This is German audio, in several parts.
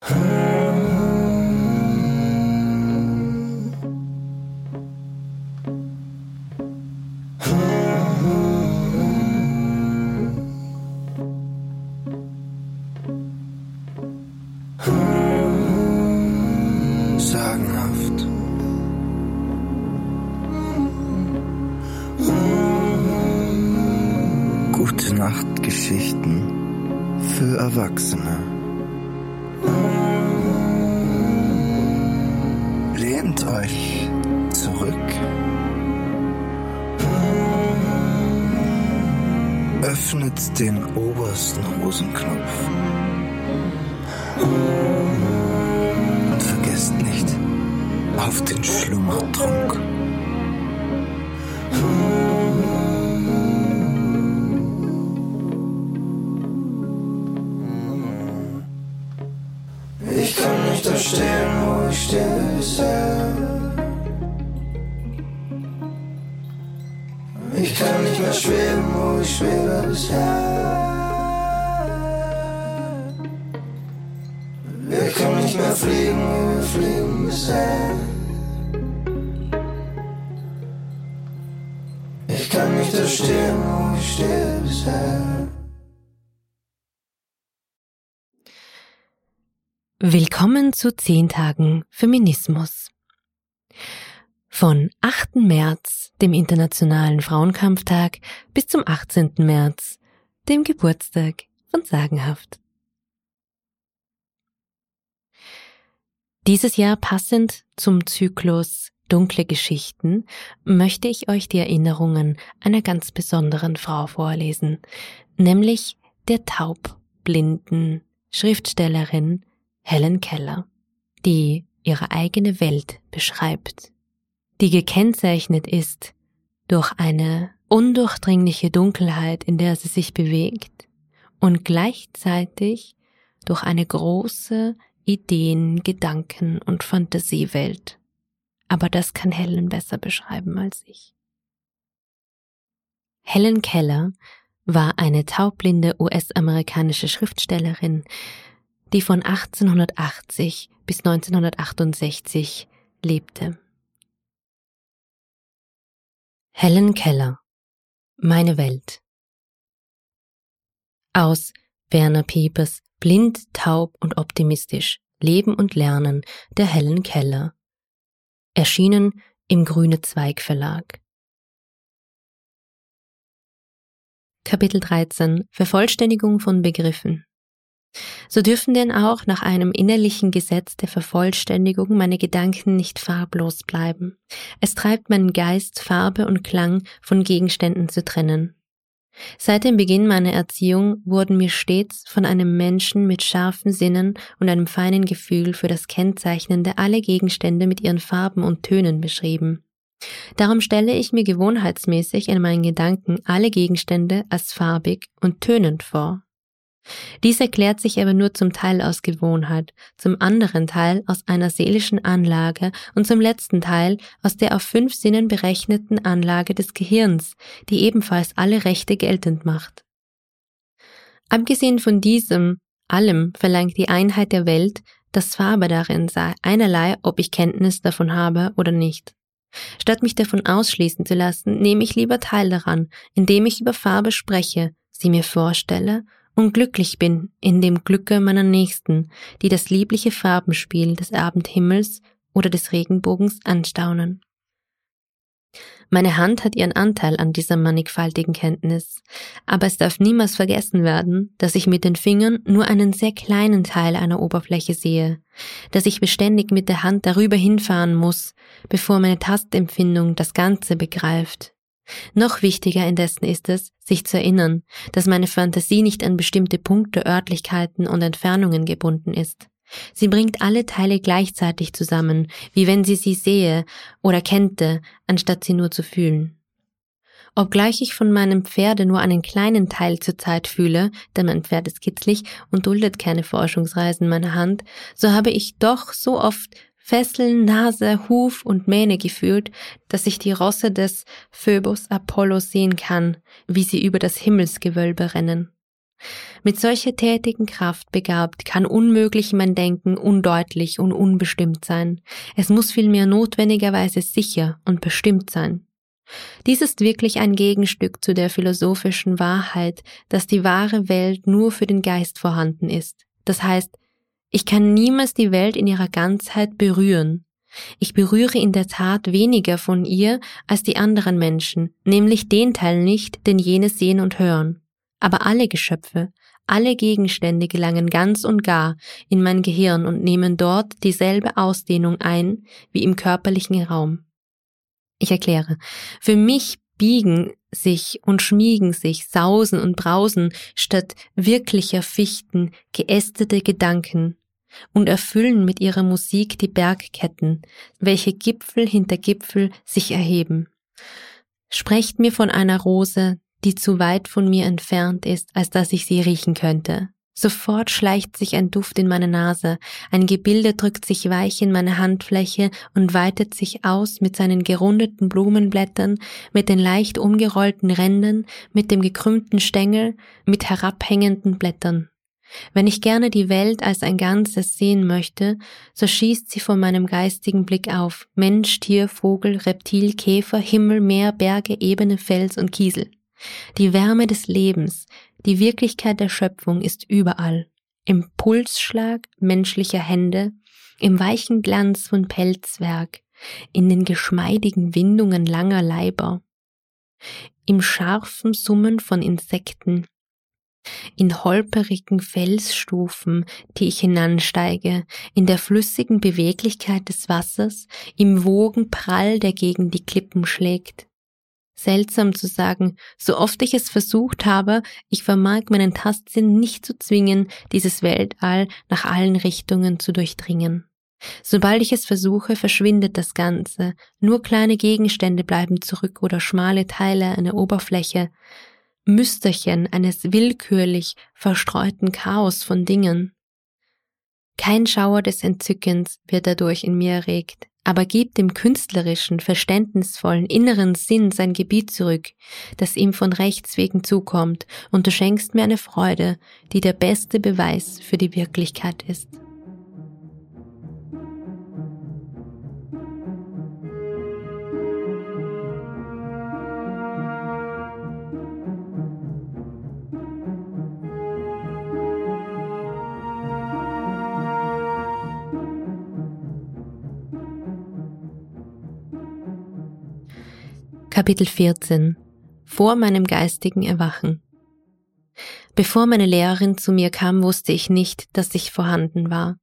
Hmm. auf den Schlummertrunk. Stehe bisher. Willkommen zu 10 Tagen Feminismus. Von 8. März, dem Internationalen Frauenkampftag, bis zum 18. März, dem Geburtstag von Sagenhaft. Dieses Jahr passend zum Zyklus Dunkle Geschichten möchte ich euch die Erinnerungen einer ganz besonderen Frau vorlesen, nämlich der taubblinden Schriftstellerin Helen Keller, die ihre eigene Welt beschreibt, die gekennzeichnet ist durch eine undurchdringliche Dunkelheit, in der sie sich bewegt und gleichzeitig durch eine große Ideen, Gedanken und Fantasiewelt. Aber das kann Helen besser beschreiben als ich. Helen Keller war eine taubblinde US-amerikanische Schriftstellerin, die von 1880 bis 1968 lebte. Helen Keller Meine Welt Aus Werner Piepers Blind, taub und optimistisch Leben und Lernen der Helen Keller erschienen im Grüne Zweig Verlag. Kapitel 13 Vervollständigung von Begriffen so dürfen denn auch nach einem innerlichen Gesetz der Vervollständigung meine Gedanken nicht farblos bleiben. Es treibt meinen Geist, Farbe und Klang von Gegenständen zu trennen. Seit dem Beginn meiner Erziehung wurden mir stets von einem Menschen mit scharfen Sinnen und einem feinen Gefühl für das Kennzeichnende alle Gegenstände mit ihren Farben und Tönen beschrieben. Darum stelle ich mir gewohnheitsmäßig in meinen Gedanken alle Gegenstände als farbig und tönend vor. Dies erklärt sich aber nur zum Teil aus Gewohnheit, zum anderen Teil aus einer seelischen Anlage und zum letzten Teil aus der auf fünf Sinnen berechneten Anlage des Gehirns, die ebenfalls alle Rechte geltend macht. Abgesehen von diesem allem verlangt die Einheit der Welt, dass Farbe darin sei, einerlei, ob ich Kenntnis davon habe oder nicht. Statt mich davon ausschließen zu lassen, nehme ich lieber teil daran, indem ich über Farbe spreche, sie mir vorstelle und glücklich bin in dem Glücke meiner Nächsten, die das liebliche Farbenspiel des Abendhimmels oder des Regenbogens anstaunen. Meine Hand hat ihren Anteil an dieser mannigfaltigen Kenntnis, aber es darf niemals vergessen werden, dass ich mit den Fingern nur einen sehr kleinen Teil einer Oberfläche sehe, dass ich beständig mit der Hand darüber hinfahren muss, bevor meine Tastempfindung das Ganze begreift. Noch wichtiger indessen ist es, sich zu erinnern, dass meine Fantasie nicht an bestimmte Punkte, Örtlichkeiten und Entfernungen gebunden ist. Sie bringt alle Teile gleichzeitig zusammen, wie wenn sie sie sehe oder kennte, anstatt sie nur zu fühlen. Obgleich ich von meinem Pferde nur einen kleinen Teil zur Zeit fühle, denn mein Pferd ist kitzlig und duldet keine Forschungsreisen meiner Hand, so habe ich doch so oft Fesseln, Nase, Huf und Mähne gefühlt, dass ich die Rosse des Phöbus Apollo sehen kann, wie sie über das Himmelsgewölbe rennen. Mit solcher tätigen Kraft begabt kann unmöglich mein Denken undeutlich und unbestimmt sein. Es muss vielmehr notwendigerweise sicher und bestimmt sein. Dies ist wirklich ein Gegenstück zu der philosophischen Wahrheit, dass die wahre Welt nur für den Geist vorhanden ist. Das heißt, ich kann niemals die Welt in ihrer Ganzheit berühren. Ich berühre in der Tat weniger von ihr als die anderen Menschen, nämlich den Teil nicht, den jene sehen und hören. Aber alle Geschöpfe, alle Gegenstände gelangen ganz und gar in mein Gehirn und nehmen dort dieselbe Ausdehnung ein wie im körperlichen Raum. Ich erkläre. Für mich biegen sich und schmiegen sich, sausen und brausen statt wirklicher Fichten geästete Gedanken und erfüllen mit ihrer Musik die Bergketten, welche Gipfel hinter Gipfel sich erheben. Sprecht mir von einer Rose, die zu weit von mir entfernt ist, als dass ich sie riechen könnte. Sofort schleicht sich ein Duft in meine Nase, ein Gebilde drückt sich weich in meine Handfläche und weitet sich aus mit seinen gerundeten Blumenblättern, mit den leicht umgerollten Rändern, mit dem gekrümmten Stängel, mit herabhängenden Blättern. Wenn ich gerne die Welt als ein Ganzes sehen möchte, so schießt sie vor meinem geistigen Blick auf Mensch, Tier, Vogel, Reptil, Käfer, Himmel, Meer, Berge, Ebene, Fels und Kiesel. Die Wärme des Lebens, die Wirklichkeit der Schöpfung ist überall. Im Pulsschlag menschlicher Hände, im weichen Glanz von Pelzwerk, in den geschmeidigen Windungen langer Leiber, im scharfen Summen von Insekten, in holperigen Felsstufen, die ich hinansteige, in der flüssigen Beweglichkeit des Wassers, im Wogenprall, der gegen die Klippen schlägt, seltsam zu sagen, so oft ich es versucht habe, ich vermag meinen Tastsinn nicht zu zwingen, dieses Weltall nach allen Richtungen zu durchdringen. Sobald ich es versuche, verschwindet das Ganze, nur kleine Gegenstände bleiben zurück oder schmale Teile einer Oberfläche, Müsterchen eines willkürlich verstreuten Chaos von Dingen. Kein Schauer des Entzückens wird dadurch in mir erregt aber gib dem künstlerischen, verständnisvollen, inneren Sinn sein Gebiet zurück, das ihm von Rechts wegen zukommt, und du schenkst mir eine Freude, die der beste Beweis für die Wirklichkeit ist. Kapitel 14 Vor meinem geistigen Erwachen Bevor meine Lehrerin zu mir kam, wusste ich nicht, dass ich vorhanden war.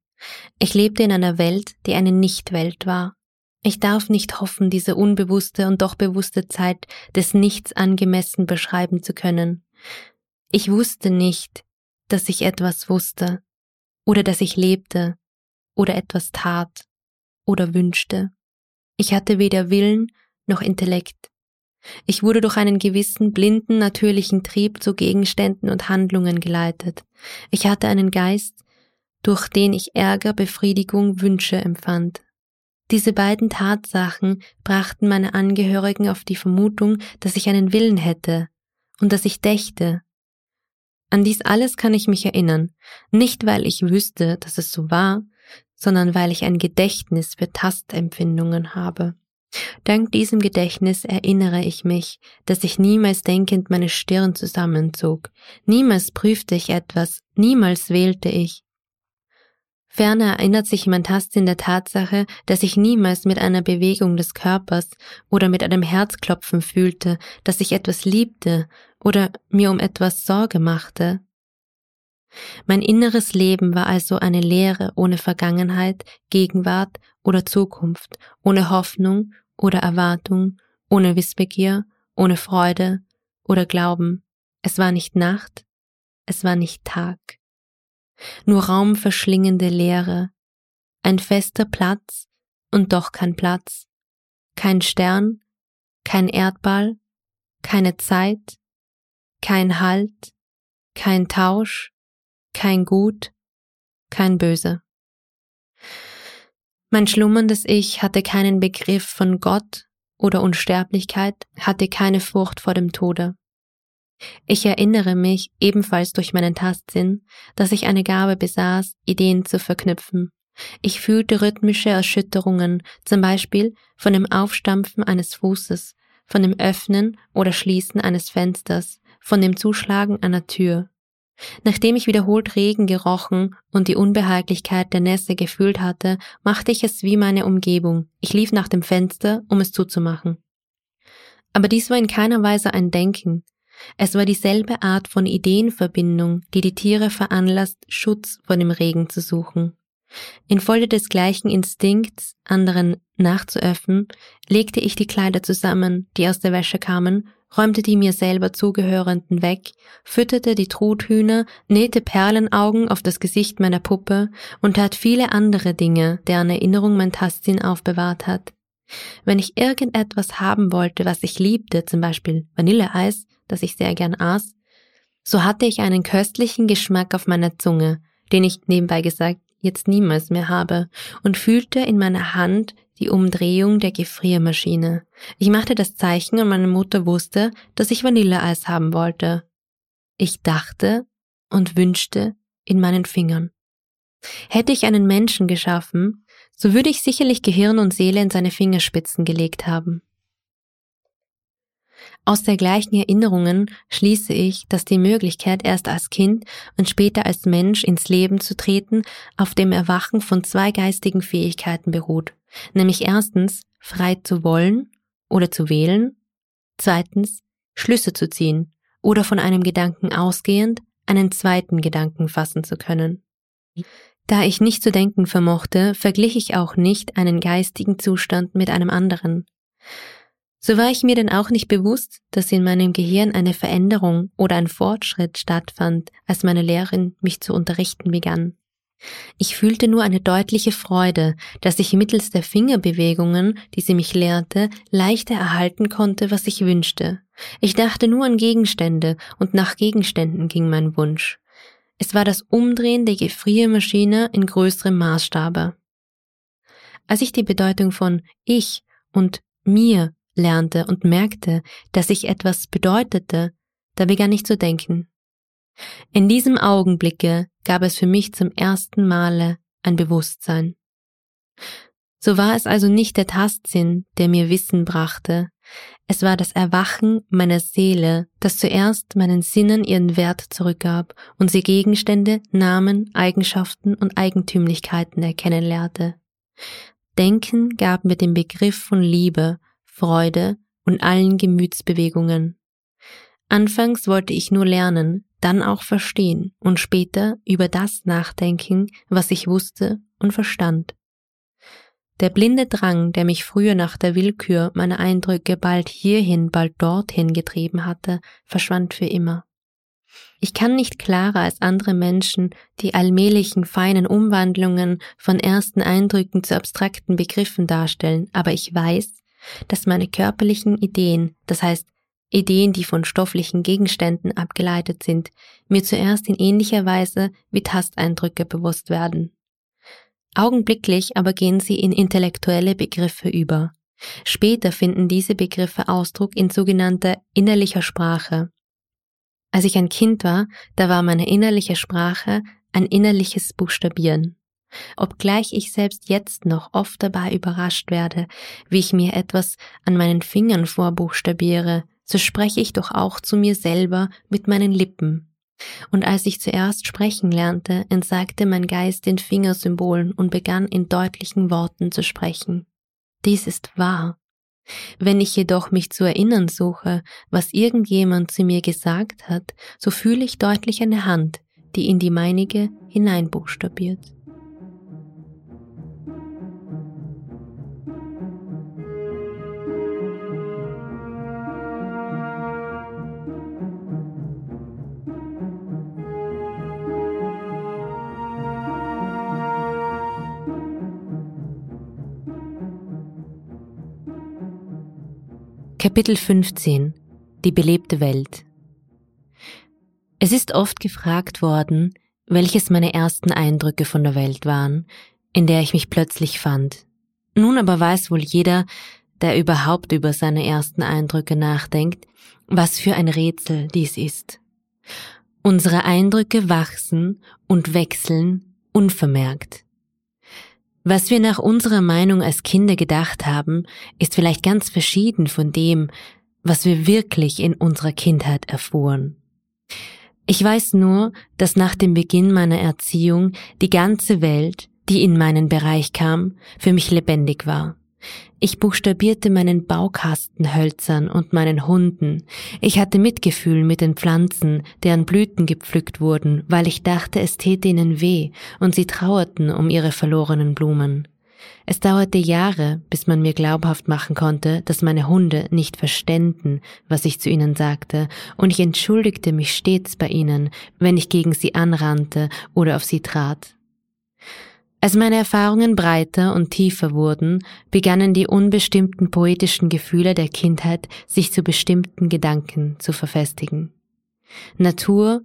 Ich lebte in einer Welt, die eine Nichtwelt war. Ich darf nicht hoffen, diese unbewusste und doch bewusste Zeit des Nichts angemessen beschreiben zu können. Ich wusste nicht, dass ich etwas wusste, oder dass ich lebte, oder etwas tat, oder wünschte. Ich hatte weder Willen noch Intellekt. Ich wurde durch einen gewissen blinden natürlichen Trieb zu Gegenständen und Handlungen geleitet. Ich hatte einen Geist, durch den ich Ärger, Befriedigung, Wünsche empfand. Diese beiden Tatsachen brachten meine Angehörigen auf die Vermutung, dass ich einen Willen hätte und dass ich dächte. An dies alles kann ich mich erinnern, nicht weil ich wüsste, dass es so war, sondern weil ich ein Gedächtnis für Tastempfindungen habe. Dank diesem Gedächtnis erinnere ich mich, dass ich niemals denkend meine Stirn zusammenzog, niemals prüfte ich etwas, niemals wählte ich. Ferner erinnert sich mein Tastsinn der Tatsache, dass ich niemals mit einer Bewegung des Körpers oder mit einem Herzklopfen fühlte, dass ich etwas liebte oder mir um etwas Sorge machte. Mein inneres Leben war also eine Leere ohne Vergangenheit, Gegenwart oder Zukunft, ohne Hoffnung oder Erwartung, ohne Wissbegier, ohne Freude oder Glauben. Es war nicht Nacht, es war nicht Tag. Nur raumverschlingende Leere, ein fester Platz und doch kein Platz, kein Stern, kein Erdball, keine Zeit, kein Halt, kein Tausch, kein Gut, kein Böse. Mein schlummerndes Ich hatte keinen Begriff von Gott oder Unsterblichkeit, hatte keine Furcht vor dem Tode. Ich erinnere mich ebenfalls durch meinen Tastsinn, dass ich eine Gabe besaß, Ideen zu verknüpfen. Ich fühlte rhythmische Erschütterungen, zum Beispiel von dem Aufstampfen eines Fußes, von dem Öffnen oder Schließen eines Fensters, von dem Zuschlagen einer Tür. Nachdem ich wiederholt Regen gerochen und die Unbehaglichkeit der Nässe gefühlt hatte, machte ich es wie meine Umgebung. Ich lief nach dem Fenster, um es zuzumachen. Aber dies war in keiner Weise ein Denken. Es war dieselbe Art von Ideenverbindung, die die Tiere veranlasst, Schutz vor dem Regen zu suchen. Infolge des gleichen Instinkts, anderen nachzuöffnen, legte ich die Kleider zusammen, die aus der Wäsche kamen, räumte die mir selber zugehörenden weg, fütterte die Truthühner, nähte Perlenaugen auf das Gesicht meiner Puppe und tat viele andere Dinge, deren Erinnerung mein Tastsinn aufbewahrt hat. Wenn ich irgendetwas haben wollte, was ich liebte, zum Beispiel Vanilleeis, das ich sehr gern aß, so hatte ich einen köstlichen Geschmack auf meiner Zunge, den ich nebenbei gesagt jetzt niemals mehr habe, und fühlte in meiner Hand die Umdrehung der Gefriermaschine. Ich machte das Zeichen und meine Mutter wusste, dass ich Vanilleeis haben wollte. Ich dachte und wünschte in meinen Fingern. Hätte ich einen Menschen geschaffen, so würde ich sicherlich Gehirn und Seele in seine Fingerspitzen gelegt haben. Aus der gleichen Erinnerungen schließe ich, dass die Möglichkeit, erst als Kind und später als Mensch ins Leben zu treten, auf dem Erwachen von zwei geistigen Fähigkeiten beruht, nämlich erstens frei zu wollen oder zu wählen, zweitens Schlüsse zu ziehen oder von einem Gedanken ausgehend einen zweiten Gedanken fassen zu können. Da ich nicht zu denken vermochte, verglich ich auch nicht einen geistigen Zustand mit einem anderen. So war ich mir denn auch nicht bewusst, dass in meinem Gehirn eine Veränderung oder ein Fortschritt stattfand, als meine Lehrerin mich zu unterrichten begann. Ich fühlte nur eine deutliche Freude, dass ich mittels der Fingerbewegungen, die sie mich lehrte, leichter erhalten konnte, was ich wünschte. Ich dachte nur an Gegenstände und nach Gegenständen ging mein Wunsch. Es war das Umdrehen der Gefriermaschine in größerem Maßstabe. Als ich die Bedeutung von ich und mir lernte und merkte, dass ich etwas bedeutete, da begann ich zu denken. In diesem Augenblicke gab es für mich zum ersten Male ein Bewusstsein. So war es also nicht der Tastsinn, der mir Wissen brachte, es war das Erwachen meiner Seele, das zuerst meinen Sinnen ihren Wert zurückgab und sie Gegenstände, Namen, Eigenschaften und Eigentümlichkeiten erkennen lehrte. Denken gab mir den Begriff von Liebe Freude und allen Gemütsbewegungen. Anfangs wollte ich nur lernen, dann auch verstehen und später über das nachdenken, was ich wusste und verstand. Der blinde Drang, der mich früher nach der Willkür meiner Eindrücke bald hierhin, bald dorthin getrieben hatte, verschwand für immer. Ich kann nicht klarer als andere Menschen die allmählichen feinen Umwandlungen von ersten Eindrücken zu abstrakten Begriffen darstellen, aber ich weiß, dass meine körperlichen Ideen, das heißt Ideen, die von stofflichen Gegenständen abgeleitet sind, mir zuerst in ähnlicher Weise wie Tasteindrücke bewusst werden. Augenblicklich aber gehen sie in intellektuelle Begriffe über. Später finden diese Begriffe Ausdruck in sogenannter innerlicher Sprache. Als ich ein Kind war, da war meine innerliche Sprache ein innerliches Buchstabieren obgleich ich selbst jetzt noch oft dabei überrascht werde, wie ich mir etwas an meinen Fingern vorbuchstabiere, so spreche ich doch auch zu mir selber mit meinen Lippen. Und als ich zuerst sprechen lernte, entsagte mein Geist den Fingersymbolen und begann in deutlichen Worten zu sprechen. Dies ist wahr. Wenn ich jedoch mich zu erinnern suche, was irgendjemand zu mir gesagt hat, so fühle ich deutlich eine Hand, die in die meinige hineinbuchstabiert. Kapitel 15 Die belebte Welt Es ist oft gefragt worden, welches meine ersten Eindrücke von der Welt waren, in der ich mich plötzlich fand. Nun aber weiß wohl jeder, der überhaupt über seine ersten Eindrücke nachdenkt, was für ein Rätsel dies ist. Unsere Eindrücke wachsen und wechseln unvermerkt. Was wir nach unserer Meinung als Kinder gedacht haben, ist vielleicht ganz verschieden von dem, was wir wirklich in unserer Kindheit erfuhren. Ich weiß nur, dass nach dem Beginn meiner Erziehung die ganze Welt, die in meinen Bereich kam, für mich lebendig war. Ich buchstabierte meinen Baukastenhölzern und meinen Hunden. Ich hatte Mitgefühl mit den Pflanzen, deren Blüten gepflückt wurden, weil ich dachte, es täte ihnen weh, und sie trauerten um ihre verlorenen Blumen. Es dauerte Jahre, bis man mir glaubhaft machen konnte, dass meine Hunde nicht verständen, was ich zu ihnen sagte, und ich entschuldigte mich stets bei ihnen, wenn ich gegen sie anrannte oder auf sie trat. Als meine Erfahrungen breiter und tiefer wurden, begannen die unbestimmten poetischen Gefühle der Kindheit sich zu bestimmten Gedanken zu verfestigen. Natur,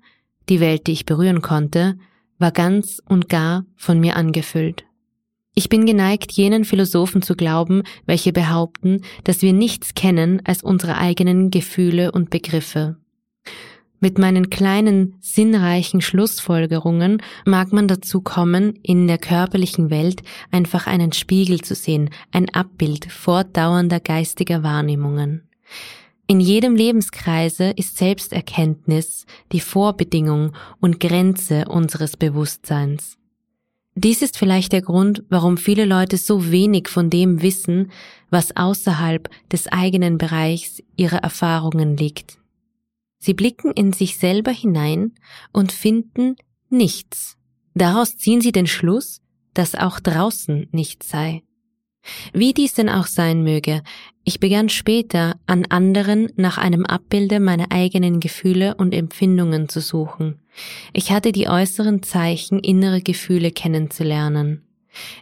die Welt, die ich berühren konnte, war ganz und gar von mir angefüllt. Ich bin geneigt, jenen Philosophen zu glauben, welche behaupten, dass wir nichts kennen als unsere eigenen Gefühle und Begriffe. Mit meinen kleinen, sinnreichen Schlussfolgerungen mag man dazu kommen, in der körperlichen Welt einfach einen Spiegel zu sehen, ein Abbild fortdauernder geistiger Wahrnehmungen. In jedem Lebenskreise ist Selbsterkenntnis die Vorbedingung und Grenze unseres Bewusstseins. Dies ist vielleicht der Grund, warum viele Leute so wenig von dem wissen, was außerhalb des eigenen Bereichs ihrer Erfahrungen liegt. Sie blicken in sich selber hinein und finden nichts. Daraus ziehen sie den Schluss, dass auch draußen nichts sei. Wie dies denn auch sein möge, ich begann später an anderen nach einem Abbilde meiner eigenen Gefühle und Empfindungen zu suchen. Ich hatte die äußeren Zeichen innere Gefühle kennenzulernen.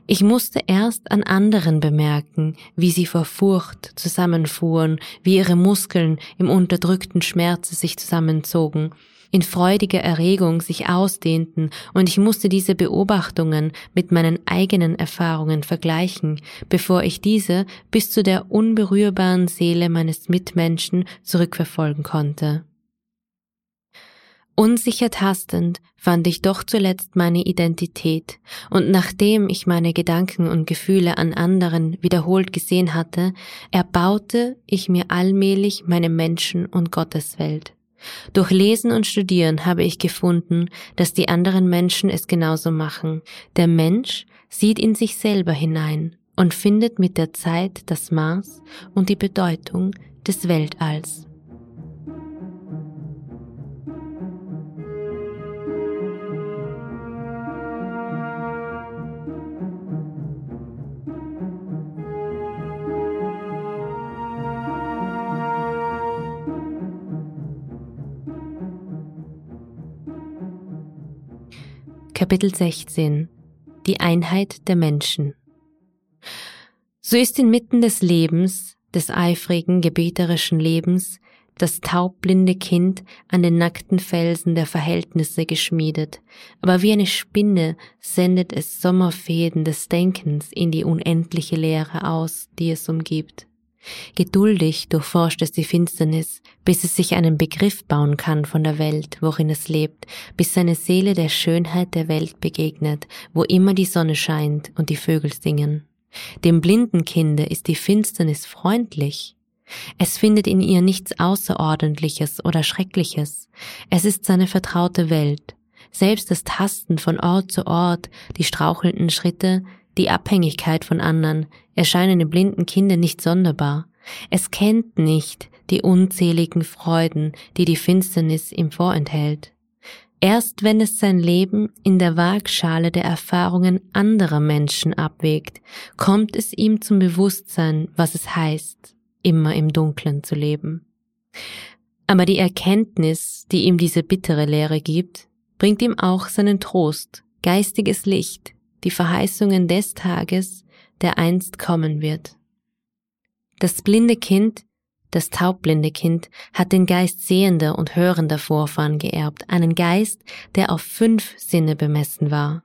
Ich musste erst an anderen bemerken, wie sie vor Furcht zusammenfuhren, wie ihre Muskeln im unterdrückten Schmerze sich zusammenzogen, in freudiger Erregung sich ausdehnten, und ich musste diese Beobachtungen mit meinen eigenen Erfahrungen vergleichen, bevor ich diese bis zu der unberührbaren Seele meines Mitmenschen zurückverfolgen konnte. Unsicher tastend fand ich doch zuletzt meine Identität, und nachdem ich meine Gedanken und Gefühle an anderen wiederholt gesehen hatte, erbaute ich mir allmählich meine Menschen- und Gotteswelt. Durch Lesen und Studieren habe ich gefunden, dass die anderen Menschen es genauso machen. Der Mensch sieht in sich selber hinein und findet mit der Zeit das Maß und die Bedeutung des Weltalls. Kapitel 16 Die Einheit der Menschen. So ist inmitten des Lebens, des eifrigen, gebeterischen Lebens, das taubblinde Kind an den nackten Felsen der Verhältnisse geschmiedet, aber wie eine Spinne sendet es Sommerfäden des Denkens in die unendliche Leere aus, die es umgibt. Geduldig durchforscht es die Finsternis, bis es sich einen Begriff bauen kann von der Welt, worin es lebt, bis seine Seele der Schönheit der Welt begegnet, wo immer die Sonne scheint und die Vögel singen. Dem blinden Kinde ist die Finsternis freundlich. Es findet in ihr nichts Außerordentliches oder Schreckliches. Es ist seine vertraute Welt. Selbst das Tasten von Ort zu Ort, die strauchelnden Schritte, die Abhängigkeit von anderen erscheinen dem blinden Kinde nicht sonderbar. Es kennt nicht die unzähligen Freuden, die die Finsternis ihm vorenthält. Erst wenn es sein Leben in der Waagschale der Erfahrungen anderer Menschen abwägt, kommt es ihm zum Bewusstsein, was es heißt, immer im Dunklen zu leben. Aber die Erkenntnis, die ihm diese bittere Lehre gibt, bringt ihm auch seinen Trost, geistiges Licht, die Verheißungen des Tages, der einst kommen wird. Das blinde Kind, das taubblinde Kind, hat den Geist sehender und hörender Vorfahren geerbt, einen Geist, der auf fünf Sinne bemessen war.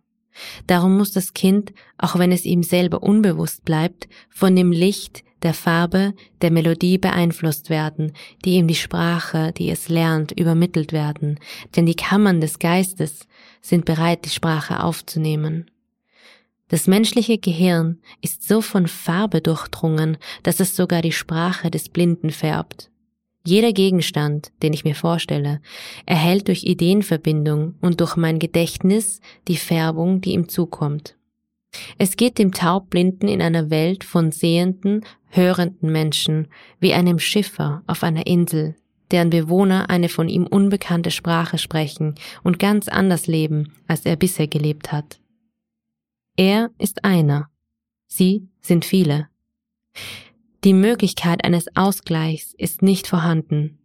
Darum muss das Kind, auch wenn es ihm selber unbewusst bleibt, von dem Licht der Farbe, der Melodie beeinflusst werden, die ihm die Sprache, die es lernt, übermittelt werden, denn die Kammern des Geistes sind bereit, die Sprache aufzunehmen. Das menschliche Gehirn ist so von Farbe durchdrungen, dass es sogar die Sprache des Blinden färbt. Jeder Gegenstand, den ich mir vorstelle, erhält durch Ideenverbindung und durch mein Gedächtnis die Färbung, die ihm zukommt. Es geht dem Taubblinden in einer Welt von sehenden, hörenden Menschen wie einem Schiffer auf einer Insel, deren Bewohner eine von ihm unbekannte Sprache sprechen und ganz anders leben, als er bisher gelebt hat. Er ist einer, sie sind viele. Die Möglichkeit eines Ausgleichs ist nicht vorhanden.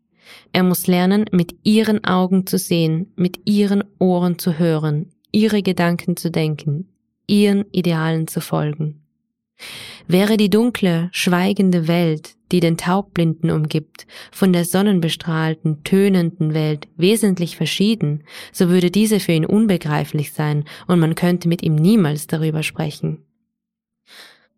Er muss lernen, mit ihren Augen zu sehen, mit ihren Ohren zu hören, ihre Gedanken zu denken, ihren Idealen zu folgen. Wäre die dunkle, schweigende Welt, die den Taubblinden umgibt, von der sonnenbestrahlten, tönenden Welt wesentlich verschieden, so würde diese für ihn unbegreiflich sein und man könnte mit ihm niemals darüber sprechen.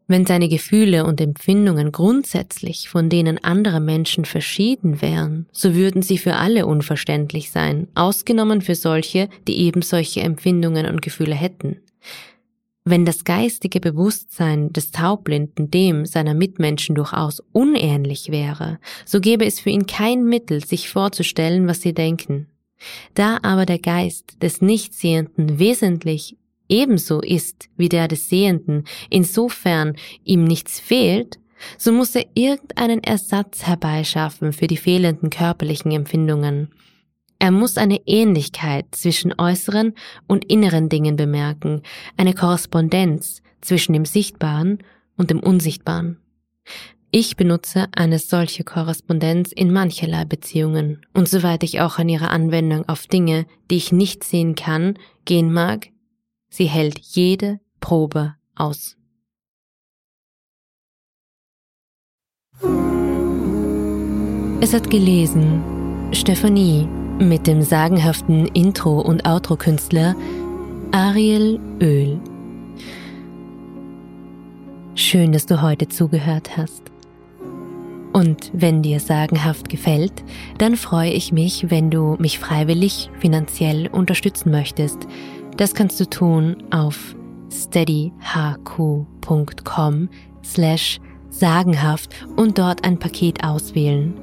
Wenn seine Gefühle und Empfindungen grundsätzlich von denen anderer Menschen verschieden wären, so würden sie für alle unverständlich sein, ausgenommen für solche, die eben solche Empfindungen und Gefühle hätten. Wenn das geistige Bewusstsein des Taubblinden dem seiner Mitmenschen durchaus unähnlich wäre, so gäbe es für ihn kein Mittel, sich vorzustellen, was sie denken. Da aber der Geist des Nichtsehenden wesentlich ebenso ist wie der des Sehenden, insofern ihm nichts fehlt, so muss er irgendeinen Ersatz herbeischaffen für die fehlenden körperlichen Empfindungen. Er muss eine Ähnlichkeit zwischen äußeren und inneren Dingen bemerken, eine Korrespondenz zwischen dem Sichtbaren und dem Unsichtbaren. Ich benutze eine solche Korrespondenz in mancherlei Beziehungen, und soweit ich auch an ihre Anwendung auf Dinge, die ich nicht sehen kann, gehen mag, Sie hält jede Probe aus. Es hat gelesen Stephanie mit dem sagenhaften Intro- und Outro-Künstler Ariel Öl. Schön, dass du heute zugehört hast. Und wenn dir sagenhaft gefällt, dann freue ich mich, wenn du mich freiwillig finanziell unterstützen möchtest – das kannst du tun auf steadyhq.com slash sagenhaft und dort ein Paket auswählen.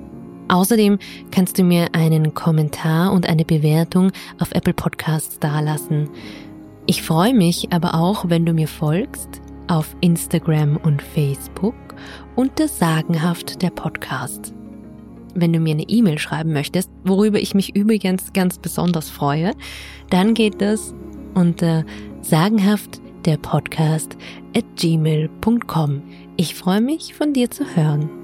Außerdem kannst du mir einen Kommentar und eine Bewertung auf Apple Podcasts dalassen. Ich freue mich aber auch, wenn du mir folgst auf Instagram und Facebook unter Sagenhaft der Podcast. Wenn du mir eine E-Mail schreiben möchtest, worüber ich mich übrigens ganz besonders freue, dann geht das unter sagenhaft der Podcast at gmail.com. Ich freue mich, von dir zu hören.